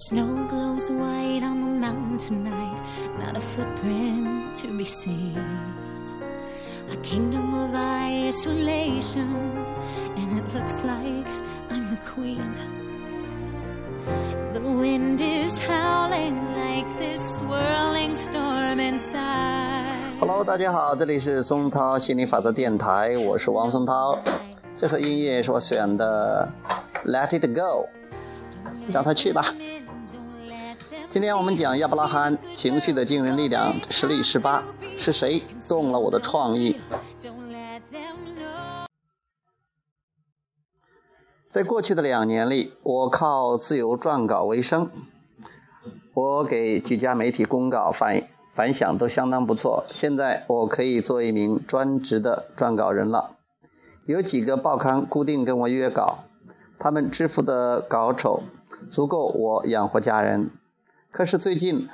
Snow glows white on the mountain tonight, not a footprint to be seen. A kingdom of isolation, and it looks like I'm the queen. The wind is howling like this swirling storm inside. Hello，大家好，这里是松涛心理法则电台，我是王松涛。这首音乐是我选的《Let It Go》，让它去吧。今天我们讲亚伯拉罕情绪的惊人力量，实力十八，是谁动了我的创意？在过去的两年里，我靠自由撰稿为生，我给几家媒体公稿反反响都相当不错。现在我可以做一名专职的撰稿人了。有几个报刊固定跟我约稿，他们支付的稿酬足够我养活家人。可是最近，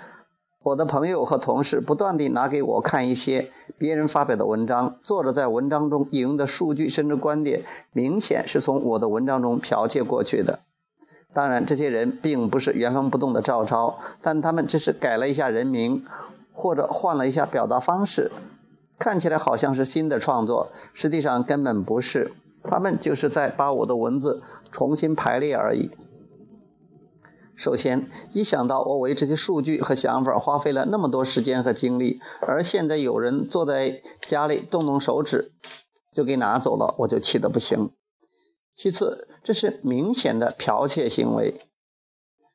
我的朋友和同事不断地拿给我看一些别人发表的文章，作者在文章中引用的数据甚至观点，明显是从我的文章中剽窃过去的。当然，这些人并不是原封不动的照抄，但他们只是改了一下人名，或者换了一下表达方式，看起来好像是新的创作，实际上根本不是。他们就是在把我的文字重新排列而已。首先，一想到我为这些数据和想法花费了那么多时间和精力，而现在有人坐在家里动动手指就给拿走了，我就气得不行。其次，这是明显的剽窃行为。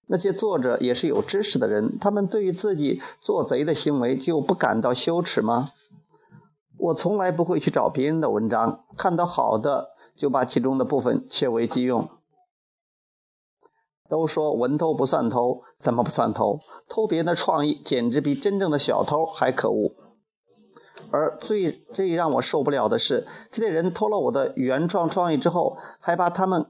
那些作者也是有知识的人，他们对于自己做贼的行为就不感到羞耻吗？我从来不会去找别人的文章，看到好的就把其中的部分窃为己用。都说文偷不算偷，怎么不算偷？偷别人的创意，简直比真正的小偷还可恶。而最最让我受不了的是，这些人偷了我的原创创意之后，还把他们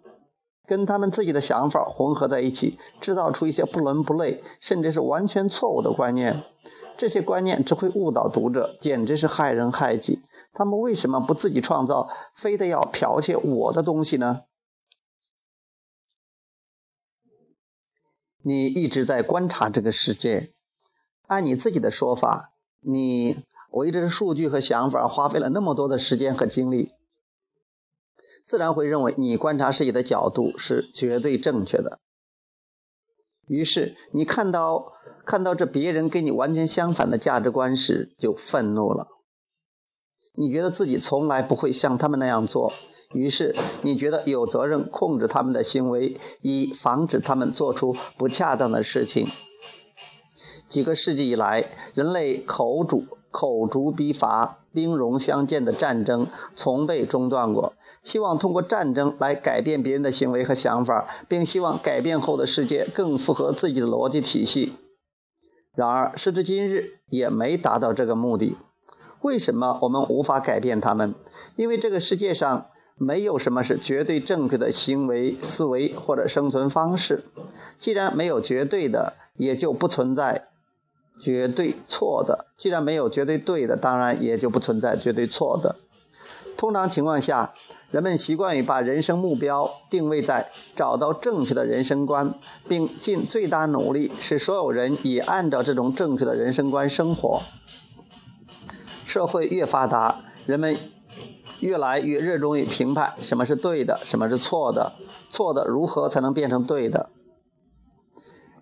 跟他们自己的想法混合在一起，制造出一些不伦不类，甚至是完全错误的观念。这些观念只会误导读者，简直是害人害己。他们为什么不自己创造，非得要剽窃我的东西呢？你一直在观察这个世界，按你自己的说法，你围着数据和想法花费了那么多的时间和精力，自然会认为你观察世界的角度是绝对正确的。于是你看到看到这别人跟你完全相反的价值观时，就愤怒了。你觉得自己从来不会像他们那样做。于是你觉得有责任控制他们的行为，以防止他们做出不恰当的事情。几个世纪以来，人类口主口诛笔伐、兵戎相见的战争从未中断过，希望通过战争来改变别人的行为和想法，并希望改变后的世界更符合自己的逻辑体系。然而，时至今日也没达到这个目的。为什么我们无法改变他们？因为这个世界上。没有什么是绝对正确的行为、思维或者生存方式。既然没有绝对的，也就不存在绝对错的；既然没有绝对对的，当然也就不存在绝对错的。通常情况下，人们习惯于把人生目标定位在找到正确的人生观，并尽最大努力使所有人也按照这种正确的人生观生活。社会越发达，人们。越来越热衷于评判什么是对的，什么是错的，错的如何才能变成对的。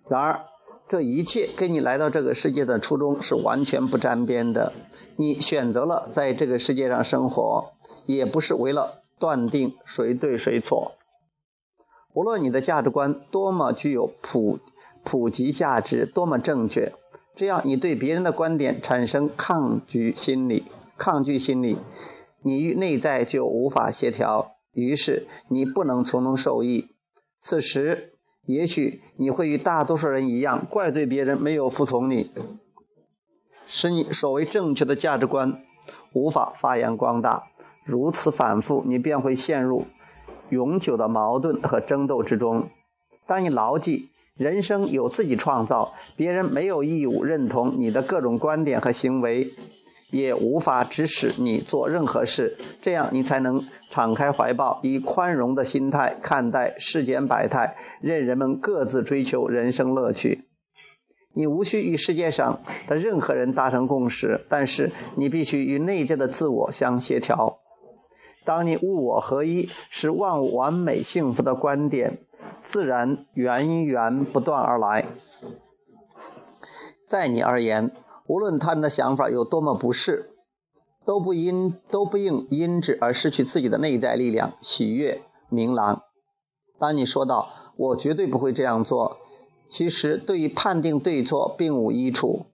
然而，这一切跟你来到这个世界的初衷是完全不沾边的。你选择了在这个世界上生活，也不是为了断定谁对谁错。无论你的价值观多么具有普普及价值，多么正确，只要你对别人的观点产生抗拒心理，抗拒心理。你与内在就无法协调，于是你不能从中受益。此时，也许你会与大多数人一样，怪罪别人没有服从你，使你所谓正确的价值观无法发扬光大。如此反复，你便会陷入永久的矛盾和争斗之中。当你牢记人生有自己创造，别人没有义务认同你的各种观点和行为。也无法指使你做任何事。这样，你才能敞开怀抱，以宽容的心态看待世间百态，任人们各自追求人生乐趣。你无需与世界上的任何人达成共识，但是你必须与内在的自我相协调。当你物我合一，是万物完美幸福的观点，自然源源不断而来。在你而言，无论他人的想法有多么不适，都不因都不应因之而失去自己的内在力量、喜悦、明朗。当你说到“我绝对不会这样做”，其实对于判定对错并无益处。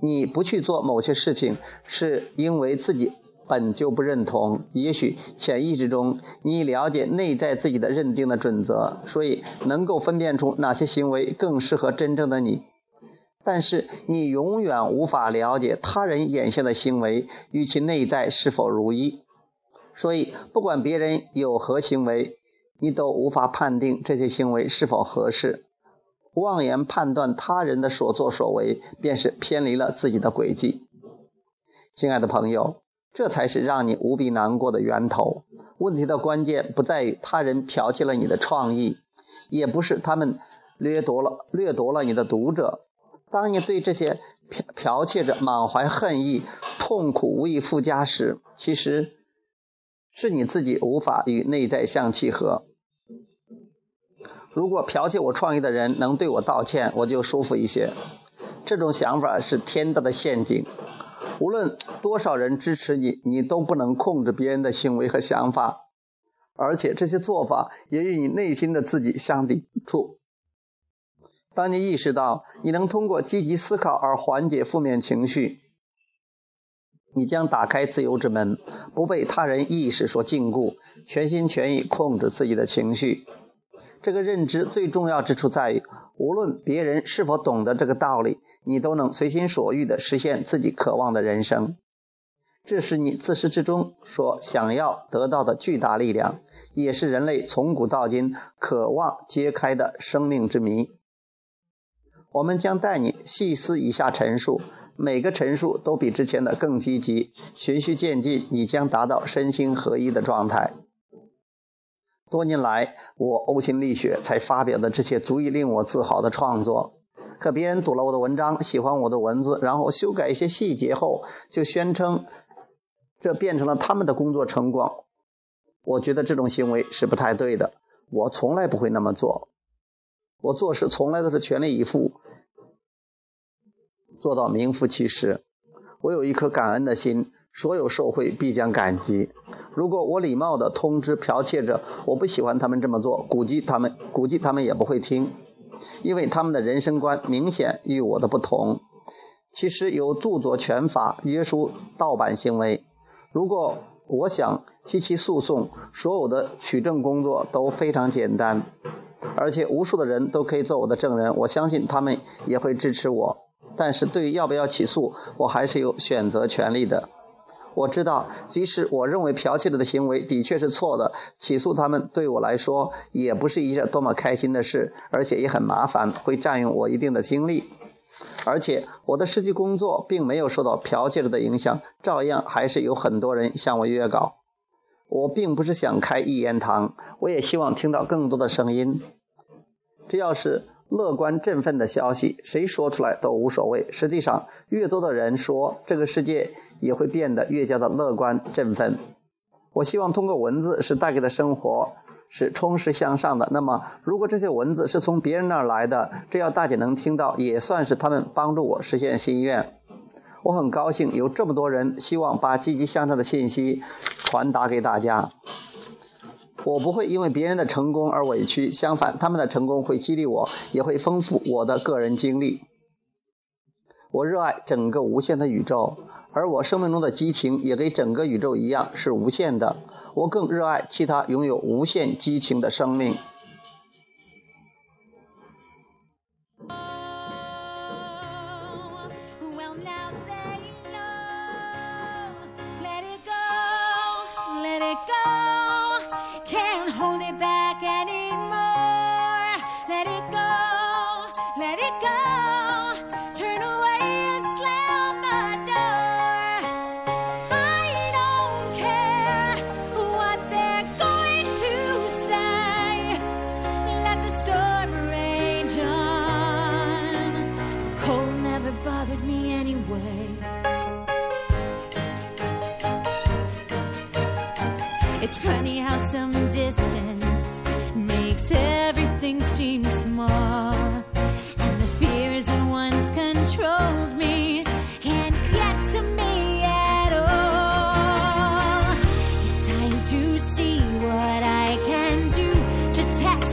你不去做某些事情，是因为自己。本就不认同，也许潜意识中你了解内在自己的认定的准则，所以能够分辨出哪些行为更适合真正的你。但是你永远无法了解他人眼下的行为与其内在是否如一，所以不管别人有何行为，你都无法判定这些行为是否合适。妄言判断他人的所作所为，便是偏离了自己的轨迹。亲爱的朋友。这才是让你无比难过的源头。问题的关键不在于他人剽窃了你的创意，也不是他们掠夺了掠夺了你的读者。当你对这些剽剽窃者满怀恨意、痛苦无以复加时，其实是你自己无法与内在相契合。如果剽窃我创意的人能对我道歉，我就舒服一些。这种想法是天大的陷阱。无论多少人支持你，你都不能控制别人的行为和想法，而且这些做法也与你内心的自己相抵触。当你意识到你能通过积极思考而缓解负面情绪，你将打开自由之门，不被他人意识所禁锢，全心全意控制自己的情绪。这个认知最重要之处在于，无论别人是否懂得这个道理。你都能随心所欲地实现自己渴望的人生，这是你自始至终所想要得到的巨大力量，也是人类从古到今渴望揭开的生命之谜。我们将带你细思以下陈述，每个陈述都比之前的更积极，循序渐进，你将达到身心合一的状态。多年来，我呕心沥血才发表的这些足以令我自豪的创作。可别人读了我的文章，喜欢我的文字，然后修改一些细节后，就宣称这变成了他们的工作成果。我觉得这种行为是不太对的，我从来不会那么做。我做事从来都是全力以赴，做到名副其实。我有一颗感恩的心，所有受贿必将感激。如果我礼貌地通知剽窃者，我不喜欢他们这么做，估计他们估计他们也不会听。因为他们的人生观明显与我的不同。其实有著作权法约束盗版行为。如果我想提起诉讼，所有的取证工作都非常简单，而且无数的人都可以做我的证人。我相信他们也会支持我。但是对于要不要起诉，我还是有选择权利的。我知道，即使我认为剽窃者的行为的确是错的，起诉他们对我来说也不是一件多么开心的事，而且也很麻烦，会占用我一定的精力。而且我的实际工作并没有受到剽窃者的影响，照样还是有很多人向我约稿。我并不是想开一言堂，我也希望听到更多的声音。这要是。乐观振奋的消息，谁说出来都无所谓。实际上，越多的人说，这个世界也会变得越加的乐观振奋。我希望通过文字是带给的生活是充实向上的。那么，如果这些文字是从别人那儿来的，只要大家能听到，也算是他们帮助我实现心愿。我很高兴有这么多人希望把积极向上的信息传达给大家。我不会因为别人的成功而委屈，相反，他们的成功会激励我，也会丰富我的个人经历。我热爱整个无限的宇宙，而我生命中的激情也跟整个宇宙一样是无限的。我更热爱其他拥有无限激情的生命。It's funny how some distance makes everything seem small. And the fears that once controlled me can't get to me at all. It's time to see what I can do to test